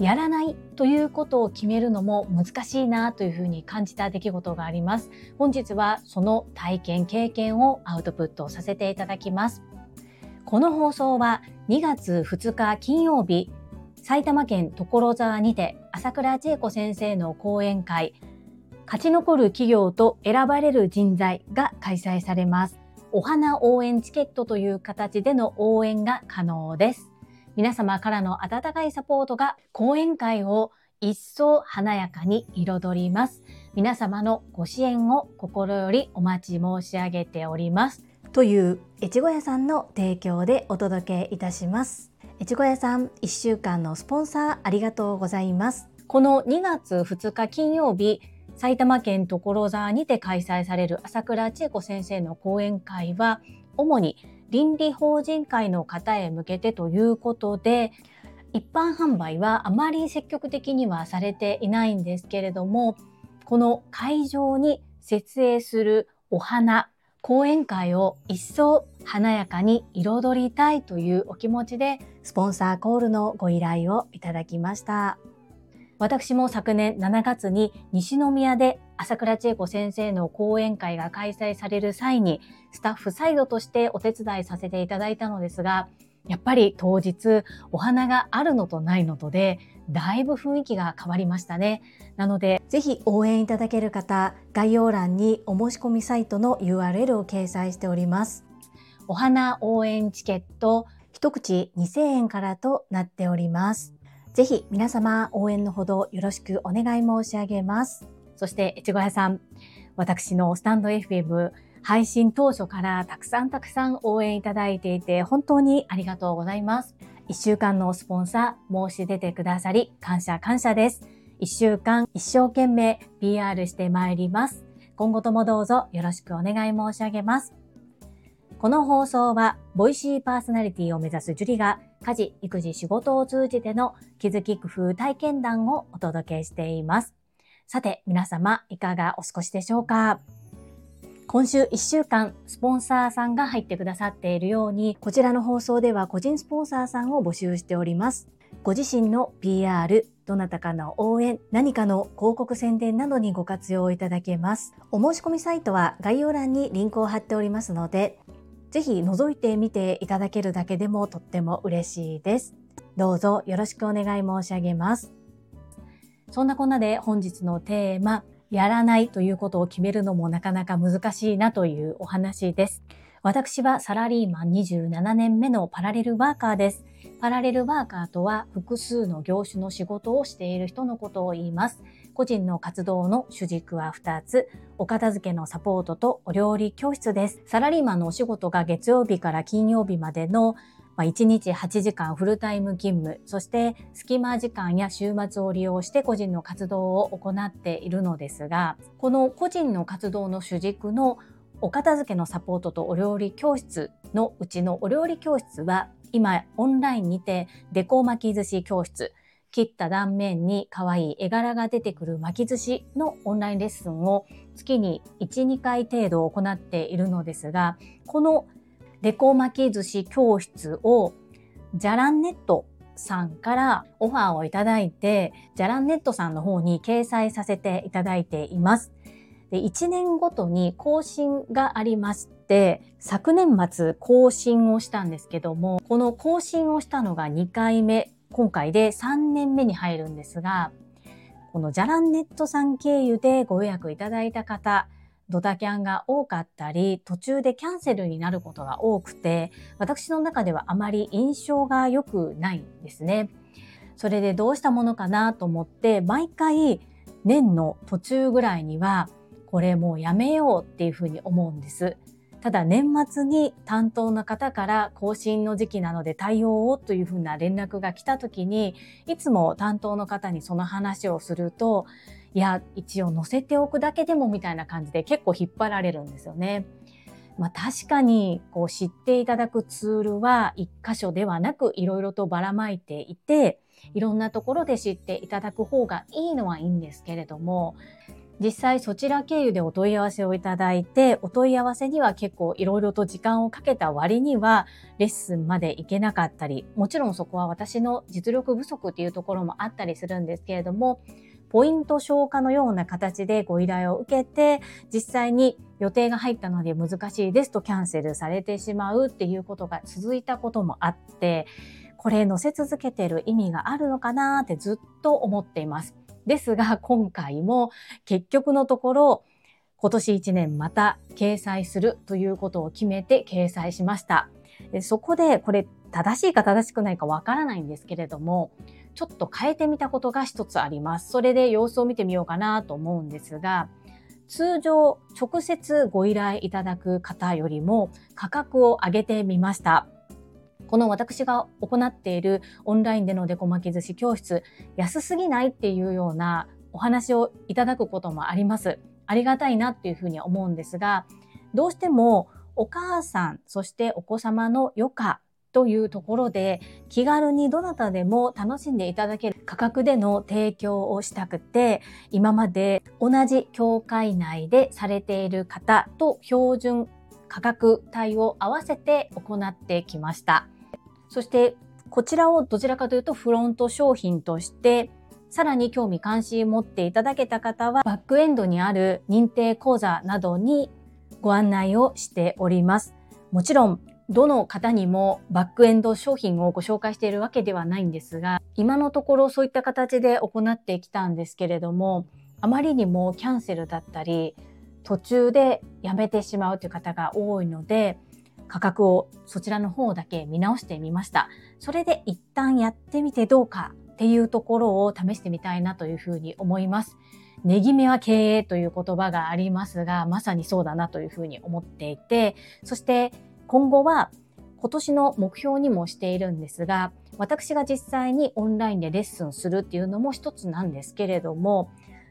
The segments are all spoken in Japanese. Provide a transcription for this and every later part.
やらないということを決めるのも難しいなというふうに感じた出来事があります。本日はその体験、経験をアウトプットさせていただきます。この放送は2月2日金曜日、埼玉県所沢にて朝倉千恵子先生の講演会、勝ち残る企業と選ばれる人材が開催されます。お花応援チケットという形での応援が可能です。皆様からの温かいサポートが講演会を一層華やかに彩ります。皆様のご支援を心よりお待ち申し上げております。という越後屋さんの提供でお届けいたします。越後屋さん1週間のスポンサーありがとうございます。この2月2日金曜日、埼玉県所沢にて開催される朝倉千恵子先生の講演会は、主に倫理法人会の方へ向けてということで、一般販売はあまり積極的にはされていないんですけれども、この会場に設営するお花、講演会を一層華やかに彩りたいというお気持ちで、スポンサーコールのご依頼をいただきました。私も昨年7月に西宮で朝倉千恵子先生の講演会が開催される際にスタッフサイドとしてお手伝いさせていただいたのですが、やっぱり当日お花があるのとないのとでだいぶ雰囲気が変わりましたね。なのでぜひ応援いただける方、概要欄にお申し込みサイトの URL を掲載しております。お花応援チケット一口2000円からとなっております。ぜひ皆様応援のほどよろしくお願い申し上げます。そして、越後屋さん、私のスタンド FM 配信当初からたくさんたくさん応援いただいていて本当にありがとうございます。一週間のスポンサー申し出てくださり感謝感謝です。一週間一生懸命 PR してまいります。今後ともどうぞよろしくお願い申し上げます。この放送は、ボイシーパーソナリティを目指すジュリが、家事、育児、仕事を通じての気づき工夫体験談をお届けしています。さて、皆様、いかがお過ごしでしょうか？今週1週間、スポンサーさんが入ってくださっているように、こちらの放送では個人スポンサーさんを募集しております。ご自身の PR、どなたかの応援、何かの広告宣伝などにご活用いただけます。お申し込みサイトは概要欄にリンクを貼っておりますので、ぜひ覗いてみていただけるだけでもとっても嬉しいです。どうぞよろしくお願い申し上げます。そんなこんなで本日のテーマ、やらないということを決めるのもなかなか難しいなというお話です。私はサラリーマン27年目のパラレルワーカーです。パラレルワーカーとは複数の業種の仕事をしている人のことを言います。個人の活動の主軸は2つ、お片付けのサポートとお料理教室です。サラリーマンのお仕事が月曜日から金曜日までのま1日8時間フルタイム勤務、そして隙間時間や週末を利用して個人の活動を行っているのですが、この個人の活動の主軸のお片付けのサポートとお料理教室のうちのお料理教室は今オンラインにてデコ巻き寿司教室切った断面に可愛い絵柄が出てくる巻き寿司のオンラインレッスンを月に1、2回程度行っているのですが、このデコ巻き寿司教室をジャランネットさんからオファーをいただいて、ジャランネットさんの方に掲載させていただいています。で1年ごとに更新がありまして、昨年末更新をしたんですけども、この更新をしたのが2回目今回で3年目に入るんですが、このジャランネットさん経由でご予約いただいた方、ドタキャンが多かったり、途中でキャンセルになることが多くて、私の中ではあまり印象が良くないんですね。それでどうしたものかなと思って、毎回年の途中ぐらいには、これもうやめようっていうふうに思うんです。ただ年末に担当の方から更新の時期なので対応をというふうな連絡が来た時にいつも担当の方にその話をするといや一応載せておくだけでもみたいな感じで結構引っ張られるんですよね。まあ、確かにこう知っていただくツールは一箇所ではなくいろいろとばらまいていていろんなところで知っていただく方がいいのはいいんですけれども実際そちら経由でお問い合わせをいただいて、お問い合わせには結構いろいろと時間をかけた割には、レッスンまで行けなかったり、もちろんそこは私の実力不足っていうところもあったりするんですけれども、ポイント消化のような形でご依頼を受けて、実際に予定が入ったので難しいですとキャンセルされてしまうっていうことが続いたこともあって、これ載せ続けてる意味があるのかなってずっと思っています。ですが、今回も結局のところ、今年1年また掲載するということを決めて掲載しました。そこでこれ正しいか正しくないかわからないんですけれども、ちょっと変えてみたことが一つあります。それで様子を見てみようかなと思うんですが、通常直接ご依頼いただく方よりも価格を上げてみました。この私が行っているオンラインでのデコ巻き寿司教室、安すぎないっていうようなお話をいただくこともあります。ありがたいなっていうふうに思うんですが、どうしてもお母さん、そしてお子様の余暇というところで気軽にどなたでも楽しんでいただける価格での提供をしたくて今まで同じ協会内でされている方と標準価格帯を合わせて行ってきました。そしてこちらをどちらかというとフロント商品としてさらに興味関心持っていただけた方はバックエンドにある認定講座などにご案内をしております。もちろんどの方にもバックエンド商品をご紹介しているわけではないんですが今のところそういった形で行ってきたんですけれどもあまりにもキャンセルだったり途中でやめてしまうという方が多いので価格をそちらの方だけ見直してみました。それで一旦やってみてどうかっていうところを試してみたいなというふうに思います。値決めは経営という言葉がありますが、まさにそうだなというふうに思っていて、そして今後は今年の目標にもしているんですが、私が実際にオンラインでレッスンするっていうのも一つなんですけれども、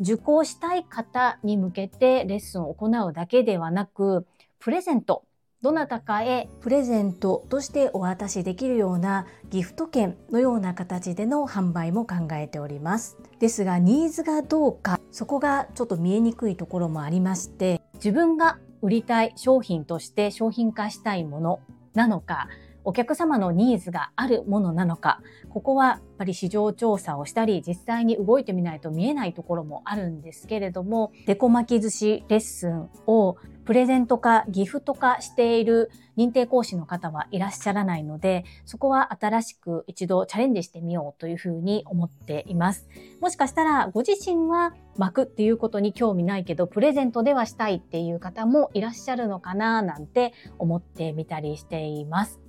受講したい方に向けてレッスンを行うだけではなく、プレゼントどなたかへプレゼントとしてお渡しできるようなギフト券のような形での販売も考えております。ですがニーズがどうかそこがちょっと見えにくいところもありまして自分が売りたい商品として商品化したいものなのかお客様のニーズがあるものなのかここはやっぱり市場調査をしたり実際に動いてみないと見えないところもあるんですけれどもデコ巻き寿司レッスンをプレゼント化ギフト化している認定講師の方はいらっしゃらないのでそこは新しく一度チャレンジしてみようというふうに思っています。もしかしたらご自身は巻くっていうことに興味ないけどプレゼントではしたいっていう方もいらっしゃるのかななんて思ってみたりしています。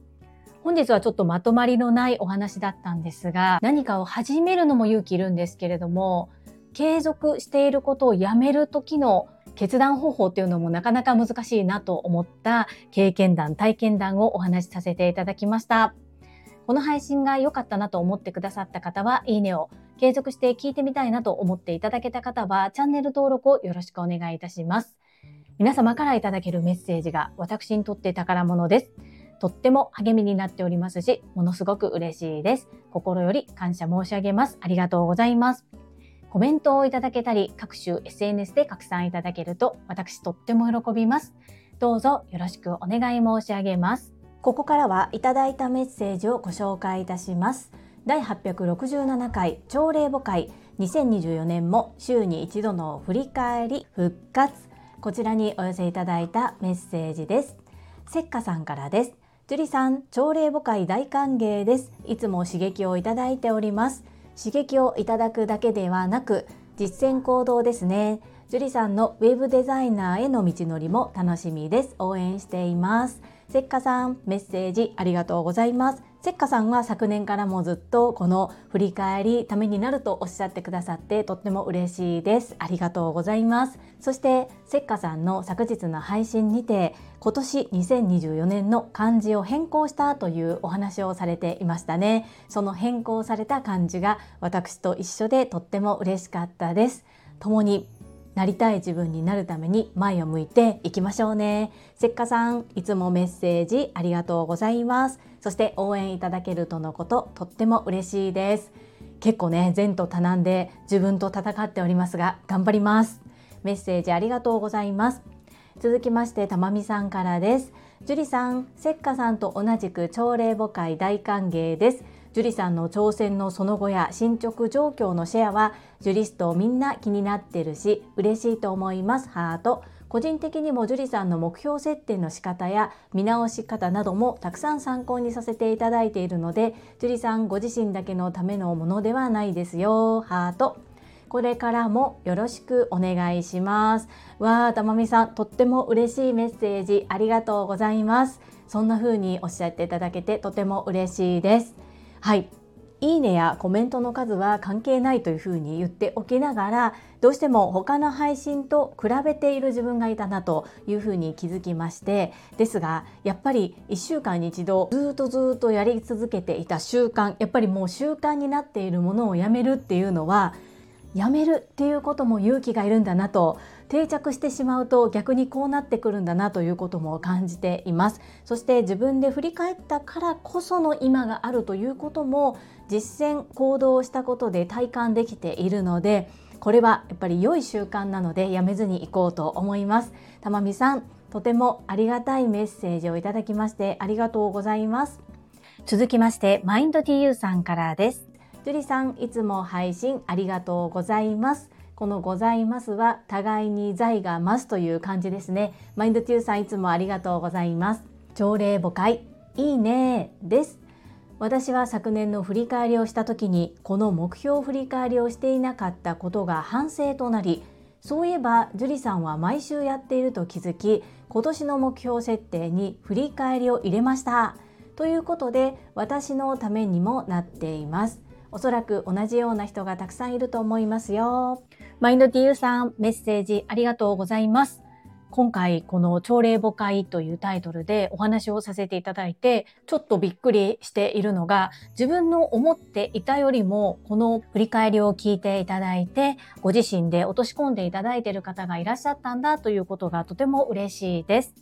本日はちょっとまとまりのないお話だったんですが、何かを始めるのも勇気いるんですけれども、継続していることをやめる時の決断方法っていうのもなかなか難しいなと思った経験談、体験談をお話しさせていただきました。この配信が良かったなと思ってくださった方は、いいねを、継続して聞いてみたいなと思っていただけた方は、チャンネル登録をよろしくお願いいたします。皆様からいただけるメッセージが私にとって宝物です。とっても励みになっておりますし、ものすごく嬉しいです。心より感謝申し上げます。ありがとうございます。コメントをいただけたり、各種 SNS で拡散いただけると、私とっても喜びます。どうぞよろしくお願い申し上げます。ここからはいただいたメッセージをご紹介いたします。第867回朝礼母会2024年も週に一度の振り返り復活こちらにお寄せいただいたメッセージです。せっかさんからです。樹里さん、朝礼母会大歓迎です。いつも刺激をいただいております。刺激をいただくだけではなく、実践行動ですね。樹里さんのウェブデザイナーへの道のりも楽しみです。応援しています。せっかさん、メッセージありがとうございます。せっかさんは昨年からもずっとこの振り返りためになるとおっしゃってくださってとっても嬉しいです。ありがとうございます。そしてせっかさんの昨日の配信にて今年2024年の漢字を変更したというお話をされていましたね。その変更された漢字が私と一緒でとっても嬉しかったです。共になりたい自分になるために前を向いていきましょうね。せっかさん、いつもメッセージありがとうございます。そして応援いただけるとのこと、とっても嬉しいです。結構ね、前途多難で自分と戦っておりますが、頑張ります。メッセージありがとうございます。続きまして、たまみさんからです。樹里さん、せっかさんと同じく朝礼母会大歓迎です。樹里さんの挑戦のその後や進捗状況のシェアは、ジュリストみんな気になってるし、嬉しいと思います。ハート。個人的にも樹里さんの目標設定の仕方や見直し方などもたくさん参考にさせていただいているので樹里さんご自身だけのためのものではないですよ。ハート。これからもよろしくお願いします。わあたまみさんとっても嬉しいメッセージありがとうございます。そんな風におっしゃっていただけてとても嬉しいです。はい。いいねやコメントの数は関係ないというふうに言っておきながらどうしても他の配信と比べている自分がいたなというふうに気づきましてですがやっぱり1週間に一度ずっとずっとやり続けていた習慣やっぱりもう習慣になっているものをやめるっていうのはやめるっていうことも勇気がいるんだなと定着してしまうと逆にこうなってくるんだなということも感じています。そして自分で振り返ったからこその今があるということも実践行動したことで体感できているのでこれはやっぱり良い習慣なのでやめずにいこうと思います。たまみさんとてもありがたいメッセージをいただきましてありがとうございます。続きましてマインド TU さんからです。樹里さんいつも配信ありがとうございます。このございますは互いに財が増すという感じですね。マインドテューさんいつもありがとうございます。朝礼母会、いいねです。私は昨年の振り返りをした時にこの目標振り返りをしていなかったことが反省となりそういえば樹里さんは毎週やっていると気づき今年の目標設定に振り返りを入れましたということで私のためにもなっていますおそらく同じような人がたくさんいると思いますよマインド TU さん、メッセージありがとうございます。今回この朝礼母会というタイトルでお話をさせていただいてちょっとびっくりしているのが自分の思っていたよりもこの振り返りを聞いていただいてご自身で落とし込んでいただいている方がいらっしゃったんだということがとても嬉しいです。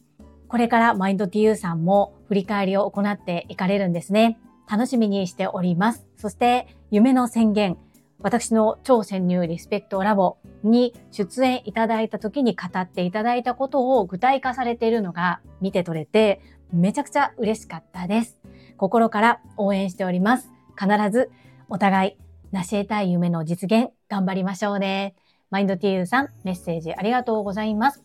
これからマインド TU さんも振り返りを行っていかれるんですね。楽しみにしております。そして夢の宣言私の超潜入リスペクトラボに出演いただいた時に語っていただいたことを具体化されているのが見て取れてめちゃくちゃ嬉しかったです。心から応援しております。必ずお互い成し得たい夢の実現頑張りましょうね。マインド TU さんメッセージありがとうございます。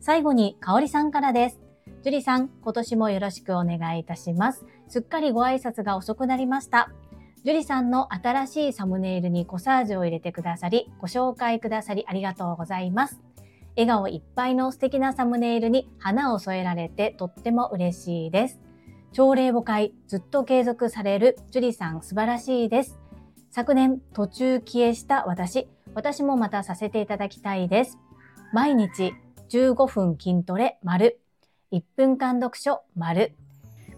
最後にかおりさんからです。樹里さん、今年もよろしくお願いいたします。すっかりご挨拶が遅くなりました。樹里さんの新しいサムネイルにコサージュを入れてくださり、ご紹介くださりありがとうございます。笑顔いっぱいの素敵なサムネイルに花を添えられてとっても嬉しいです。朝礼母会ずっと継続される樹里さん素晴らしいです。昨年途中消えした私、私もまたさせていただきたいです。毎日15分筋トレ丸、1分間読書丸、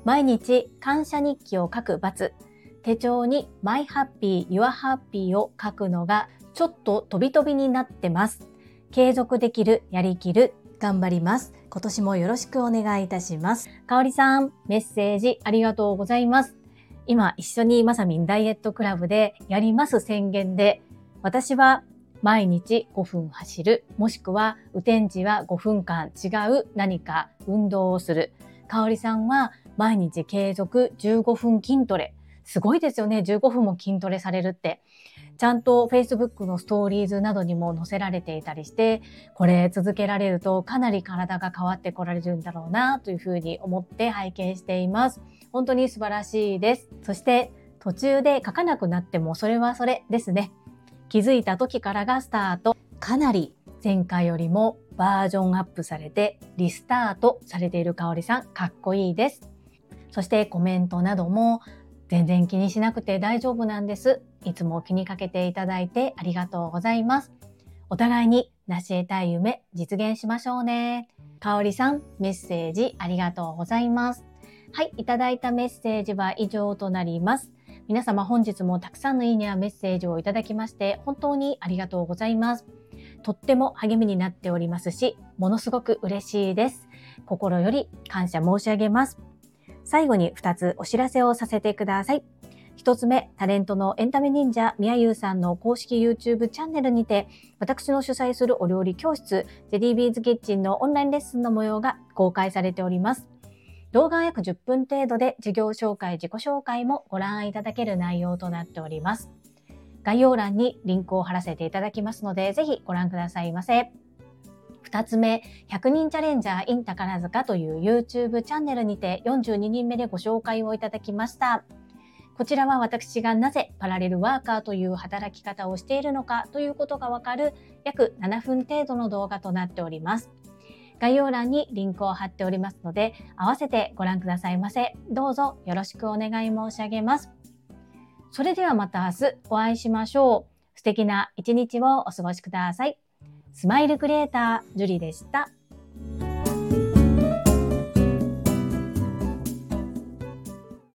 毎日感謝日記を書く×、手帳に My Happy, Your Happy を書くのがちょっと飛び飛びになってます。継続できる、やりきる、頑張ります。今年もよろしくお願いいたします。かおりさん、メッセージありがとうございます。今一緒にまさみんダイエットクラブでやります宣言で、私は毎日5分走る、もしくは雨天時は5分間違う何か運動をする。かおりさんは毎日継続15分筋トレ。すごいですよね。15分も筋トレされるって。ちゃんと Facebook のストーリーズなどにも載せられていたりして、これ続けられるとかなり体が変わってこられるんだろうなというふうに思って拝見しています。本当に素晴らしいです。そして途中で書かなくなってもそれはそれですね。気づいた時からがスタート。かなり前回よりもバージョンアップされてリスタートされている香りさんかっこいいです。そしてコメントなども全然気にしなくて大丈夫なんです。いつも気にかけていただいてありがとうございます。お互いに成し得たい夢実現しましょうね。かおりさん、メッセージありがとうございます。はい、いただいたメッセージは以上となります。皆様本日もたくさんのいいねやメッセージをいただきまして本当にありがとうございます。とっても励みになっておりますし、ものすごく嬉しいです。心より感謝申し上げます。最後に2つお知らせをさせてください。一つ目、タレントのエンタメ忍者みやゆうさんの公式 YouTube チャンネルにて、私の主催するお料理教室、ジェディビーズキッチンのオンラインレッスンの模様が公開されております。動画は約10分程度で授業紹介、自己紹介もご覧いただける内容となっております。概要欄にリンクを貼らせていただきますので、ぜひご覧くださいませ。二つ目、100人チャレンジャー in 宝塚という YouTube チャンネルにて42人目でご紹介をいただきました。こちらは私がなぜパラレルワーカーという働き方をしているのかということがわかる約7分程度の動画となっております。概要欄にリンクを貼っておりますので、合わせてご覧くださいませ。どうぞよろしくお願い申し上げます。それではまた明日お会いしましょう。素敵な一日をお過ごしください。スマイルクリエイター、ジュリでした。